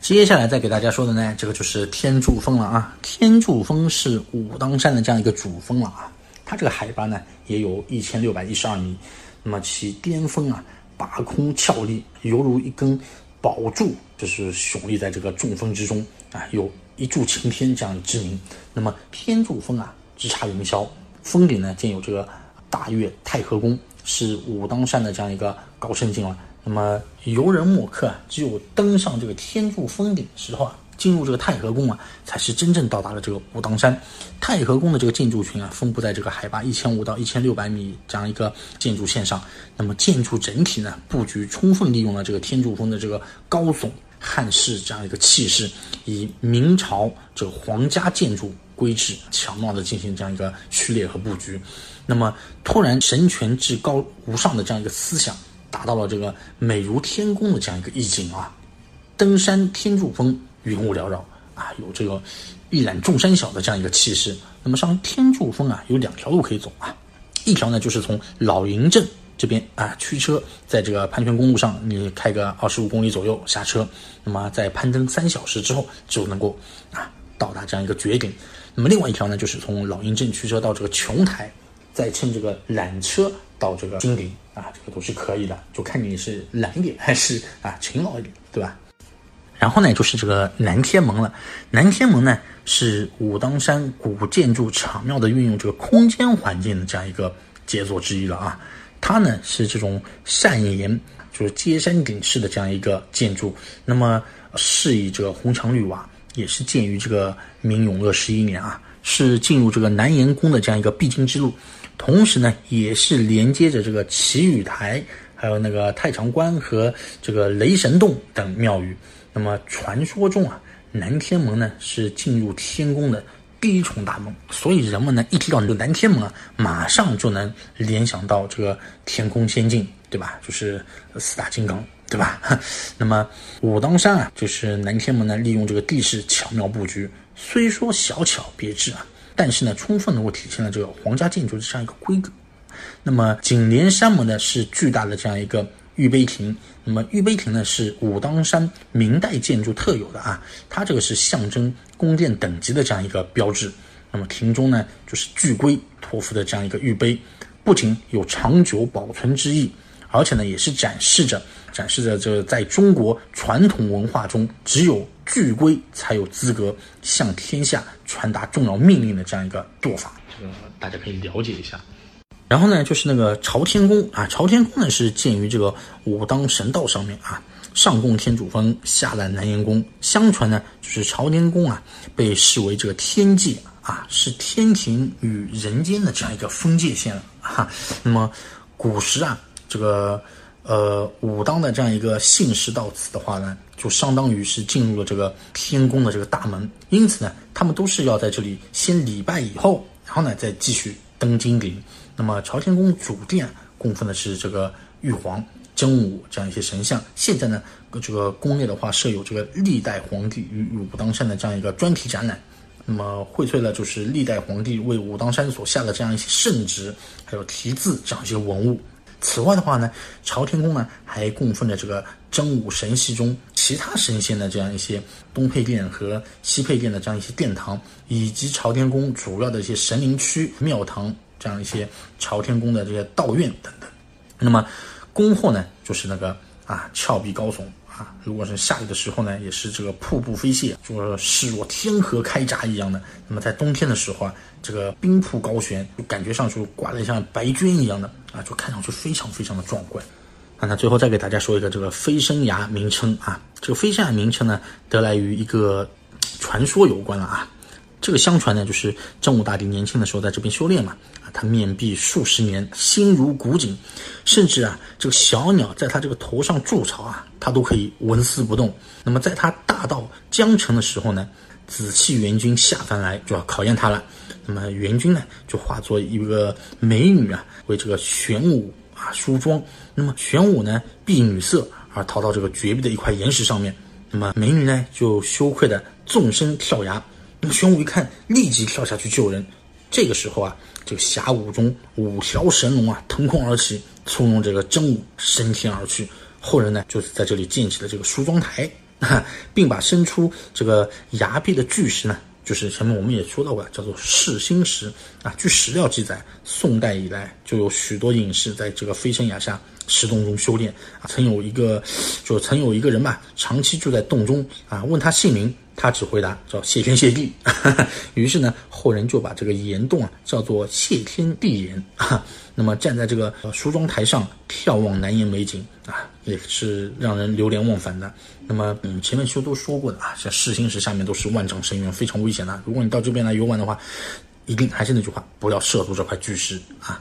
接下来再给大家说的呢，这个就是天柱峰了啊。天柱峰是武当山的这样一个主峰了啊，它这个海拔呢也有一千六百一十二米，那么其巅峰啊拔空峭立，犹如一根宝柱，就是耸立在这个众峰之中啊，有一柱擎天这样之名。那么天柱峰啊直插云霄，峰顶呢建有这个大岳太和宫。是武当山的这样一个高圣境了。那么游人墨客啊，只有登上这个天柱峰顶的时候啊，进入这个太和宫啊，才是真正到达了这个武当山。太和宫的这个建筑群啊，分布在这个海拔一千五到一千六百米这样一个建筑线上。那么建筑整体呢，布局充分利用了这个天柱峰的这个高耸汉式这样一个气势，以明朝这个皇家建筑规制巧妙的进行这样一个序列和布局。那么，突然神权至高无上的这样一个思想，达到了这个美如天宫的这样一个意境啊！登山天柱峰，云雾缭绕啊，有这个一览众山小的这样一个气势。那么上天柱峰啊，有两条路可以走啊，一条呢就是从老营镇这边啊驱车，在这个盘泉公路上，你开个二十五公里左右下车，那么在攀登三小时之后，就能够啊到达这样一个绝顶。那么另外一条呢，就是从老营镇驱车到这个琼台。再乘这个缆车到这个金顶啊，这个都是可以的，就看你是懒一点还是啊勤劳一点，对吧？然后呢，就是这个南天门了。南天门呢，是武当山古建筑巧妙的运用这个空间环境的这样一个杰作之一了啊。它呢是这种扇檐，就是接山顶式的这样一个建筑。那么是以这个红墙绿瓦，也是建于这个明永乐十一年啊，是进入这个南岩宫的这样一个必经之路。同时呢，也是连接着这个祈雨台，还有那个太常观和这个雷神洞等庙宇。那么传说中啊，南天门呢是进入天宫的第一重大门，所以人们呢一提到这个南天门啊，马上就能联想到这个天空仙境，对吧？就是四大金刚，对吧？那么武当山啊，就是南天门呢，利用这个地势巧妙布局，虽说小巧别致啊。但是呢，充分能够体现了这个皇家建筑的这样一个规格。那么紧连山门呢，是巨大的这样一个玉碑亭。那么玉碑亭呢，是武当山明代建筑特有的啊，它这个是象征宫殿等级的这样一个标志。那么亭中呢，就是巨龟托付的这样一个玉碑，不仅有长久保存之意，而且呢，也是展示着展示着这在中国传统文化中只有。巨龟才有资格向天下传达重要命令的这样一个做法，这个大家可以了解一下。然后呢，就是那个朝天宫啊，朝天宫呢是建于这个武当神道上面啊，上供天主峰，下揽南岩宫。相传呢，就是朝天宫啊，被视为这个天界啊，是天庭与人间的这样一个分界线了哈。那么古时啊，这个。呃，武当的这样一个姓氏到此的话呢，就相当于是进入了这个天宫的这个大门，因此呢，他们都是要在这里先礼拜以后，然后呢再继续登金顶。那么朝天宫主殿供奉的是这个玉皇、真武这样一些神像。现在呢，这个宫内的话设有这个历代皇帝与武当山的这样一个专题展览，那么荟萃了就是历代皇帝为武当山所下的这样一些圣旨，还有题字这样一些文物。此外的话呢，朝天宫呢还供奉着这个真武神系中其他神仙的这样一些东配殿和西配殿的这样一些殿堂，以及朝天宫主要的一些神灵区、庙堂这样一些朝天宫的这些道院等等。那么宫后呢，就是那个啊峭壁高耸。如果是下雨的时候呢，也是这个瀑布飞泻，就是视若天河开闸一样的。那么在冬天的时候啊，这个冰瀑高悬，就感觉上去挂的像白绢一样的啊，就看上去非常非常的壮观。啊，那最后再给大家说一个这个飞升崖名称啊，这个飞升崖名称呢，得来于一个传说有关了啊。这个相传呢，就是真武大帝年轻的时候在这边修炼嘛，啊，他面壁数十年，心如古井，甚至啊，这个小鸟在他这个头上筑巢啊，他都可以纹丝不动。那么在他大到江城的时候呢，紫气元君下凡来就要考验他了。那么元君呢，就化作一个美女啊，为这个玄武啊梳妆。那么玄武呢，避女色而逃到这个绝壁的一块岩石上面。那么美女呢，就羞愧的纵身跳崖。那玄武一看，立即跳下去救人。这个时候啊，这个峡谷中五条神龙啊腾空而起，簇拥这个真武升天而去。后人呢，就是在这里建起了这个梳妆台。并把伸出这个崖壁的巨石呢，就是前面我们也说到过，叫做噬心石啊。据史料记载，宋代以来就有许多隐士在这个飞升崖下石洞中修炼啊。曾有一个，就曾有一个人吧，长期住在洞中啊，问他姓名。他只回答叫谢天谢地，于是呢，后人就把这个岩洞啊叫做谢天地岩。那么站在这个梳妆台上眺望南岩美景啊，也是让人流连忘返的。那么嗯，前面其实都说过的啊，像噬心石下面都是万丈深渊，非常危险的。如果你到这边来游玩的话，一定还是那句话，不要涉足这块巨石啊。